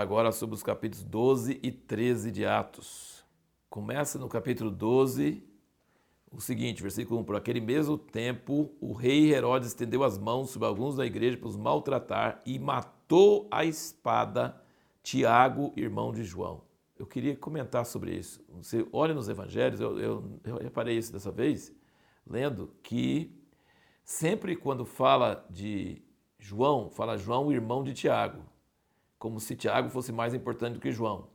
falar agora sobre os capítulos 12 e 13 de Atos. Começa no capítulo 12, o seguinte, versículo 1: Por aquele mesmo tempo, o rei Herodes estendeu as mãos sobre alguns da igreja para os maltratar e matou a espada Tiago, irmão de João. Eu queria comentar sobre isso. Você olha nos evangelhos, eu, eu, eu reparei isso dessa vez, lendo, que sempre quando fala de João, fala João, irmão de Tiago, como se Tiago fosse mais importante do que João.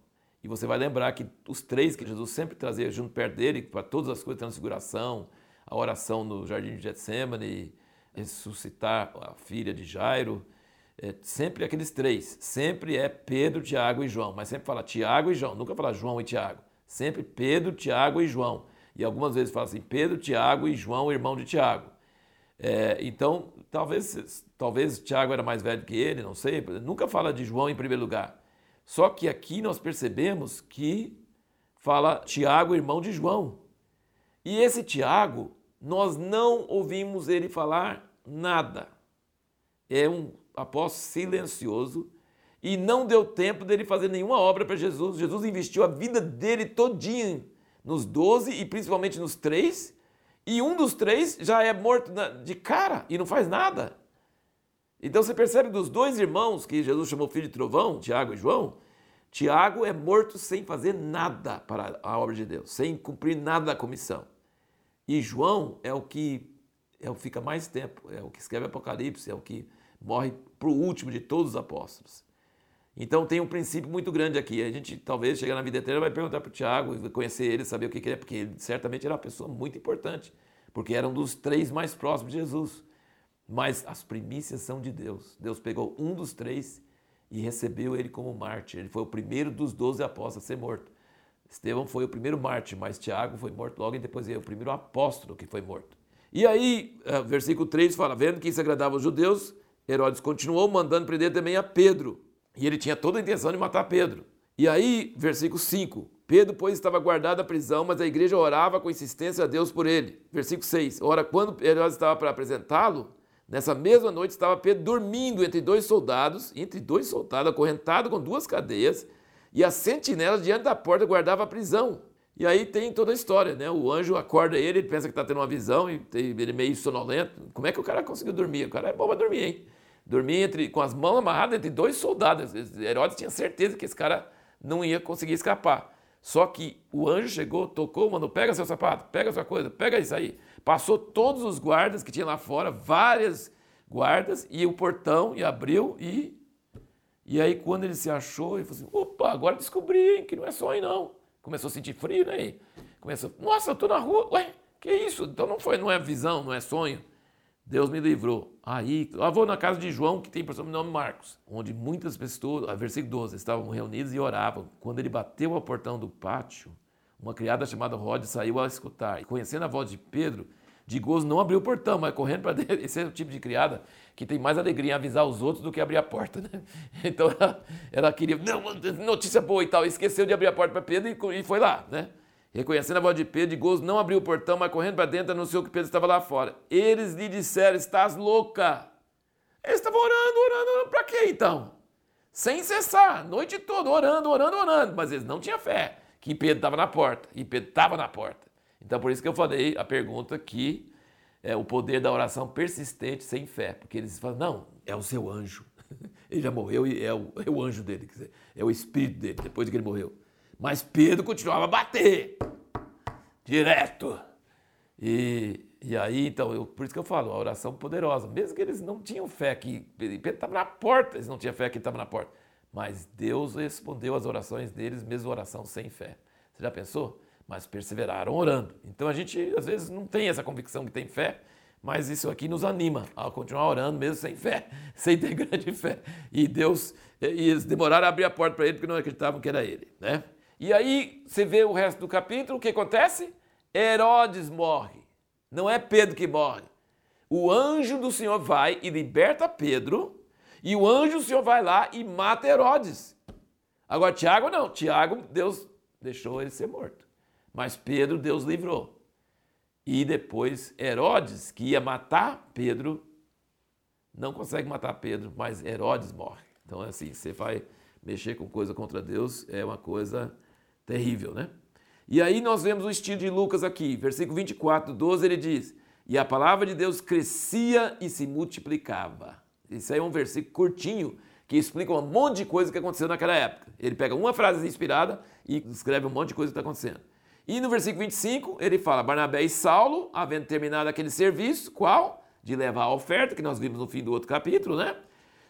E você vai lembrar que os três que Jesus sempre trazia junto perto dele, para todas as coisas, transfiguração, a oração no jardim de Getsemane, ressuscitar a filha de Jairo, é, sempre aqueles três. Sempre é Pedro, Tiago e João, mas sempre fala Tiago e João, nunca fala João e Tiago. Sempre Pedro, Tiago e João. E algumas vezes fala assim, Pedro, Tiago e João, irmão de Tiago. É, então, talvez, talvez Tiago era mais velho que ele, não sei. Nunca fala de João em primeiro lugar. Só que aqui nós percebemos que fala Tiago, irmão de João. E esse Tiago, nós não ouvimos ele falar nada. É um apóstolo silencioso e não deu tempo dele fazer nenhuma obra para Jesus. Jesus investiu a vida dele todinha nos doze e principalmente nos três, e um dos três já é morto de cara e não faz nada. Então você percebe dos dois irmãos que Jesus chamou filho de trovão, Tiago e João, Tiago é morto sem fazer nada para a obra de Deus, sem cumprir nada da comissão. E João é o que é o que fica mais tempo, é o que escreve Apocalipse, é o que morre para o último de todos os apóstolos. Então tem um princípio muito grande aqui. A gente talvez chegar na vida eterna vai perguntar para o Tiago, conhecer ele, saber o que, que ele é, porque ele certamente era uma pessoa muito importante, porque era um dos três mais próximos de Jesus. Mas as primícias são de Deus. Deus pegou um dos três e recebeu ele como mártir. Ele foi o primeiro dos doze apóstolos a ser morto. Estevão foi o primeiro mártir, mas Tiago foi morto logo e depois ele é o primeiro apóstolo que foi morto. E aí, eh, versículo 3 fala: Vendo que isso agradava aos judeus, Herodes continuou mandando prender também a Pedro. E ele tinha toda a intenção de matar Pedro. E aí, versículo 5: Pedro, pois, estava guardado à prisão, mas a igreja orava com insistência a Deus por ele. Versículo 6: Ora, quando Herodes estava para apresentá-lo, Nessa mesma noite estava Pedro dormindo entre dois soldados, entre dois soldados, acorrentado com duas cadeias, e as sentinelas diante da porta guardavam a prisão. E aí tem toda a história, né? O anjo acorda ele, ele pensa que está tendo uma visão, e ele meio sonolento. Como é que o cara conseguiu dormir? O cara é bom para dormir, hein? Dormir entre, com as mãos amarradas entre dois soldados. Herodes tinha certeza que esse cara não ia conseguir escapar. Só que o anjo chegou, tocou, mandou: pega seu sapato, pega sua coisa, pega isso aí. Passou todos os guardas que tinha lá fora, várias guardas, e o portão, e abriu, e. E aí, quando ele se achou, ele falou assim: opa, agora descobri, hein, que não é sonho, não. Começou a sentir frio, né? Começou, nossa, eu tô na rua, ué, que isso? Então não foi, não é visão, não é sonho. Deus me livrou. Aí, lá vou na casa de João, que tem por nome Marcos, onde muitas pessoas, versículo 12, estavam reunidas e oravam. Quando ele bateu ao portão do pátio, uma criada chamada Rod saiu a escutar. E conhecendo a voz de Pedro, de gozo não abriu o portão, mas correndo para dentro. Esse é o tipo de criada que tem mais alegria em avisar os outros do que abrir a porta. Né? Então ela, ela, queria, não, notícia boa e tal. Esqueceu de abrir a porta para Pedro e, e, foi lá. Né? Reconhecendo a voz de Pedro, de gozo não abriu o portão, mas correndo para dentro anunciou que Pedro estava lá fora. Eles lhe disseram: Estás louca. Eles estavam orando, orando, orando. Para quê então? Sem cessar, noite toda, orando, orando, orando. Mas eles não tinham fé que Pedro estava na porta. E Pedro estava na porta. Então, por isso que eu falei a pergunta que é o poder da oração persistente sem fé. Porque eles falam, não, é o seu anjo. Ele já morreu e é o, é o anjo dele, dizer, é o espírito dele, depois de que ele morreu. Mas Pedro continuava a bater, direto. E, e aí, então, eu, por isso que eu falo, a oração poderosa. Mesmo que eles não tinham fé que Pedro estava na porta, eles não tinham fé que ele estava na porta. Mas Deus respondeu às orações deles, mesmo oração sem fé. Você já pensou? Mas perseveraram orando. Então a gente às vezes não tem essa convicção que tem fé, mas isso aqui nos anima a continuar orando mesmo sem fé, sem ter grande fé. E Deus, e eles demoraram a abrir a porta para ele porque não acreditavam que era ele, né? E aí você vê o resto do capítulo, o que acontece? Herodes morre. Não é Pedro que morre. O anjo do Senhor vai e liberta Pedro e o anjo, o Senhor vai lá e mata Herodes. Agora, Tiago não. Tiago, Deus deixou ele ser morto. Mas Pedro, Deus livrou. E depois, Herodes, que ia matar Pedro, não consegue matar Pedro, mas Herodes morre. Então, é assim, você vai mexer com coisa contra Deus é uma coisa terrível, né? E aí nós vemos o estilo de Lucas aqui, versículo 24, 12, ele diz: E a palavra de Deus crescia e se multiplicava. Isso aí é um versículo curtinho que explica um monte de coisa que aconteceu naquela época. Ele pega uma frase inspirada e escreve um monte de coisa que está acontecendo. E no versículo 25, ele fala: Barnabé e Saulo, havendo terminado aquele serviço, qual? De levar a oferta, que nós vimos no fim do outro capítulo, né?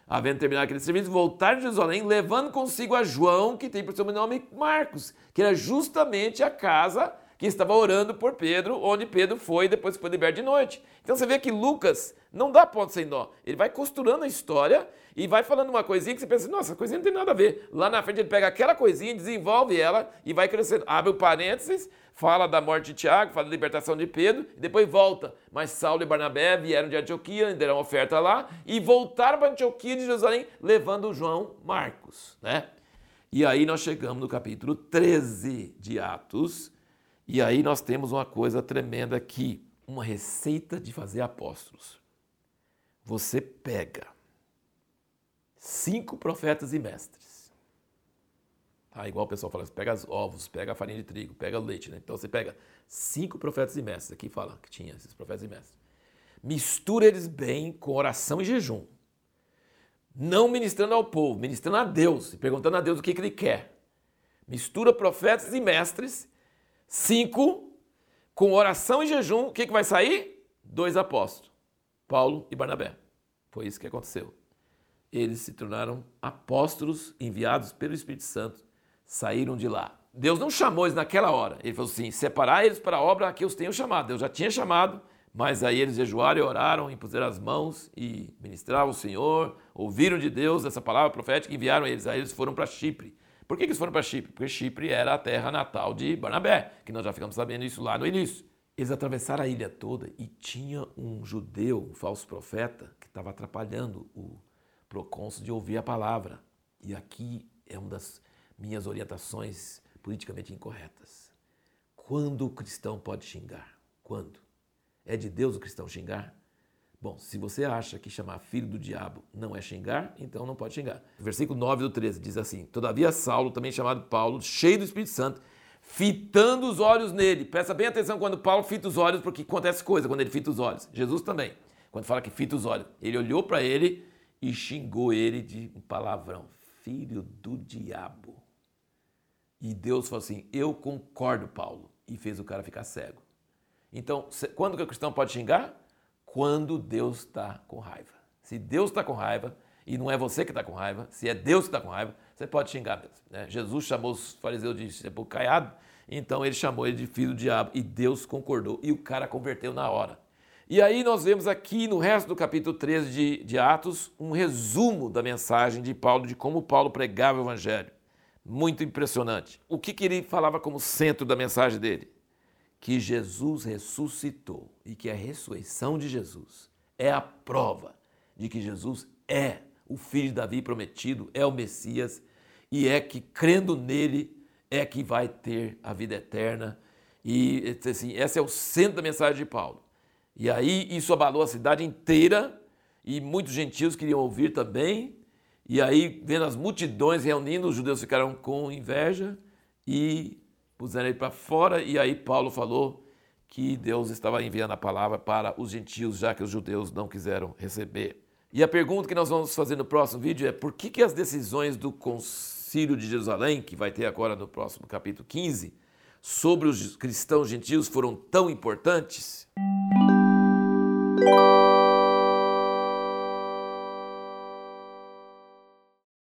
Havendo terminado aquele serviço, voltaram de Jerusalém, levando consigo a João, que tem por seu nome Marcos, que era justamente a casa que estava orando por Pedro, onde Pedro foi depois que foi liberto de noite. Então você vê que Lucas não dá ponto sem nó. Ele vai costurando a história e vai falando uma coisinha que você pensa, nossa, coisinha não tem nada a ver. Lá na frente ele pega aquela coisinha, desenvolve ela e vai crescendo. Abre o parênteses, fala da morte de Tiago, fala da libertação de Pedro e depois volta. Mas Saulo e Barnabé vieram de Antioquia, deram oferta lá e voltaram para Antioquia de Jerusalém levando João Marcos, né? E aí nós chegamos no capítulo 13 de Atos, e aí nós temos uma coisa tremenda aqui, uma receita de fazer apóstolos. Você pega cinco profetas e mestres. Tá? Igual o pessoal fala, você pega os ovos, pega a farinha de trigo, pega o leite. Né? Então você pega cinco profetas e mestres, aqui fala que tinha esses profetas e mestres. Mistura eles bem com oração e jejum. Não ministrando ao povo, ministrando a Deus, e perguntando a Deus o que, que ele quer. Mistura profetas e mestres Cinco, com oração e jejum, o que, que vai sair? Dois apóstolos, Paulo e Barnabé. Foi isso que aconteceu. Eles se tornaram apóstolos enviados pelo Espírito Santo, saíram de lá. Deus não chamou eles naquela hora. Ele falou assim: separar eles para a obra que eu os tenho chamado. Deus já tinha chamado, mas aí eles jejuaram e oraram, impuseram as mãos e ministravam o Senhor, ouviram de Deus essa palavra profética e enviaram eles. Aí eles foram para Chipre. Por que eles foram para Chipre? Porque Chipre era a terra natal de Barnabé, que nós já ficamos sabendo isso lá no início. Eles atravessaram a ilha toda e tinha um judeu, um falso profeta, que estava atrapalhando o procônsul de ouvir a palavra. E aqui é uma das minhas orientações politicamente incorretas. Quando o cristão pode xingar? Quando? É de Deus o cristão xingar? Bom, se você acha que chamar filho do diabo não é xingar, então não pode xingar. Versículo 9 do 13 diz assim: Todavia Saulo, também chamado Paulo, cheio do Espírito Santo, fitando os olhos nele. Presta bem atenção quando Paulo fita os olhos, porque acontece coisa quando ele fita os olhos. Jesus também, quando fala que fita os olhos. Ele olhou para ele e xingou ele de um palavrão: Filho do diabo. E Deus falou assim: Eu concordo, Paulo. E fez o cara ficar cego. Então, quando que o cristão pode xingar? quando Deus está com raiva. Se Deus está com raiva, e não é você que está com raiva, se é Deus que está com raiva, você pode xingar mesmo. Né? Jesus chamou os fariseus de sepulcro caiado, então ele chamou ele de filho do diabo, e Deus concordou, e o cara converteu na hora. E aí nós vemos aqui no resto do capítulo 13 de, de Atos um resumo da mensagem de Paulo, de como Paulo pregava o evangelho. Muito impressionante. O que, que ele falava como centro da mensagem dele? que Jesus ressuscitou e que a ressurreição de Jesus é a prova de que Jesus é o filho de Davi prometido, é o Messias e é que crendo nele é que vai ter a vida eterna. E assim, esse é o centro da mensagem de Paulo. E aí isso abalou a cidade inteira e muitos gentios queriam ouvir também. E aí, vendo as multidões reunindo, os judeus ficaram com inveja e puseram ele para fora, e aí Paulo falou que Deus estava enviando a palavra para os gentios, já que os judeus não quiseram receber. E a pergunta que nós vamos fazer no próximo vídeo é por que, que as decisões do Concílio de Jerusalém, que vai ter agora no próximo capítulo 15, sobre os cristãos gentios foram tão importantes?